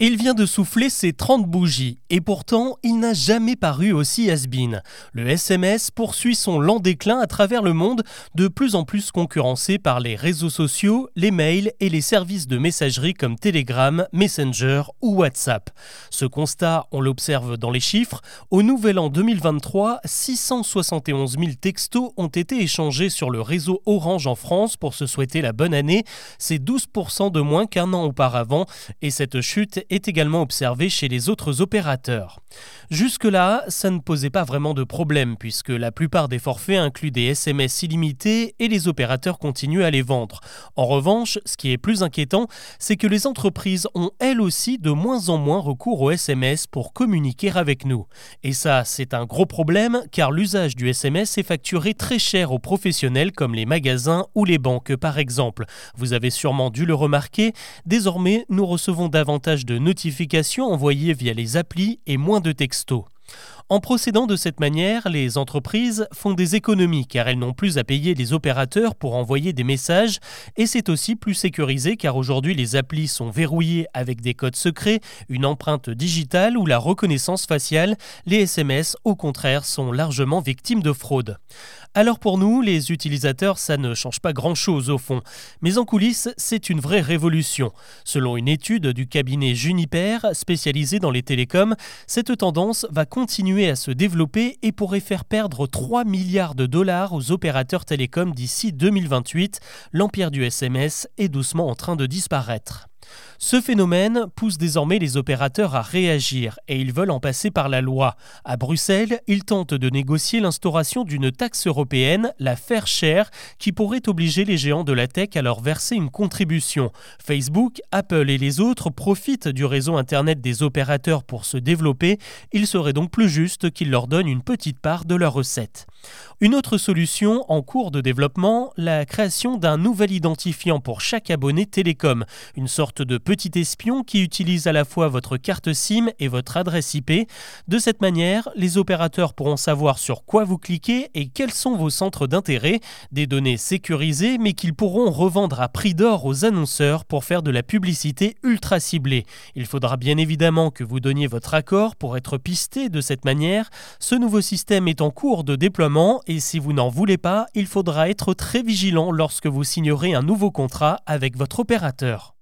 Il vient de souffler ses 30 bougies, et pourtant il n'a jamais paru aussi has Le SMS poursuit son lent déclin à travers le monde, de plus en plus concurrencé par les réseaux sociaux, les mails et les services de messagerie comme Telegram, Messenger ou WhatsApp. Ce constat, on l'observe dans les chiffres. Au nouvel an 2023, 671 000 textos ont été échangés sur le réseau Orange en France pour se souhaiter la bonne année. C'est 12% de moins qu'un an auparavant, et cette chute est également observé chez les autres opérateurs. Jusque-là, ça ne posait pas vraiment de problème puisque la plupart des forfaits incluent des SMS illimités et les opérateurs continuent à les vendre. En revanche, ce qui est plus inquiétant, c'est que les entreprises ont elles aussi de moins en moins recours aux SMS pour communiquer avec nous. Et ça, c'est un gros problème car l'usage du SMS est facturé très cher aux professionnels comme les magasins ou les banques par exemple. Vous avez sûrement dû le remarquer, désormais nous recevons davantage de notifications envoyées via les applis et moins de textos. En procédant de cette manière, les entreprises font des économies car elles n'ont plus à payer les opérateurs pour envoyer des messages et c'est aussi plus sécurisé car aujourd'hui les applis sont verrouillées avec des codes secrets, une empreinte digitale ou la reconnaissance faciale. Les SMS au contraire sont largement victimes de fraude. Alors pour nous, les utilisateurs, ça ne change pas grand-chose au fond. Mais en coulisses, c'est une vraie révolution. Selon une étude du cabinet Juniper, spécialisé dans les télécoms, cette tendance va continuer à se développer et pourrait faire perdre 3 milliards de dollars aux opérateurs télécoms d'ici 2028. L'empire du SMS est doucement en train de disparaître. Ce phénomène pousse désormais les opérateurs à réagir et ils veulent en passer par la loi. À Bruxelles, ils tentent de négocier l'instauration d'une taxe européenne, la Fair Share, qui pourrait obliger les géants de la tech à leur verser une contribution. Facebook, Apple et les autres profitent du réseau Internet des opérateurs pour se développer. Il serait donc plus juste qu'ils leur donnent une petite part de leurs recettes. Une autre solution en cours de développement, la création d'un nouvel identifiant pour chaque abonné télécom, une de petit espion qui utilise à la fois votre carte SIM et votre adresse IP. De cette manière, les opérateurs pourront savoir sur quoi vous cliquez et quels sont vos centres d'intérêt, des données sécurisées mais qu'ils pourront revendre à prix d'or aux annonceurs pour faire de la publicité ultra ciblée. Il faudra bien évidemment que vous donniez votre accord pour être pisté de cette manière. Ce nouveau système est en cours de déploiement et si vous n'en voulez pas, il faudra être très vigilant lorsque vous signerez un nouveau contrat avec votre opérateur.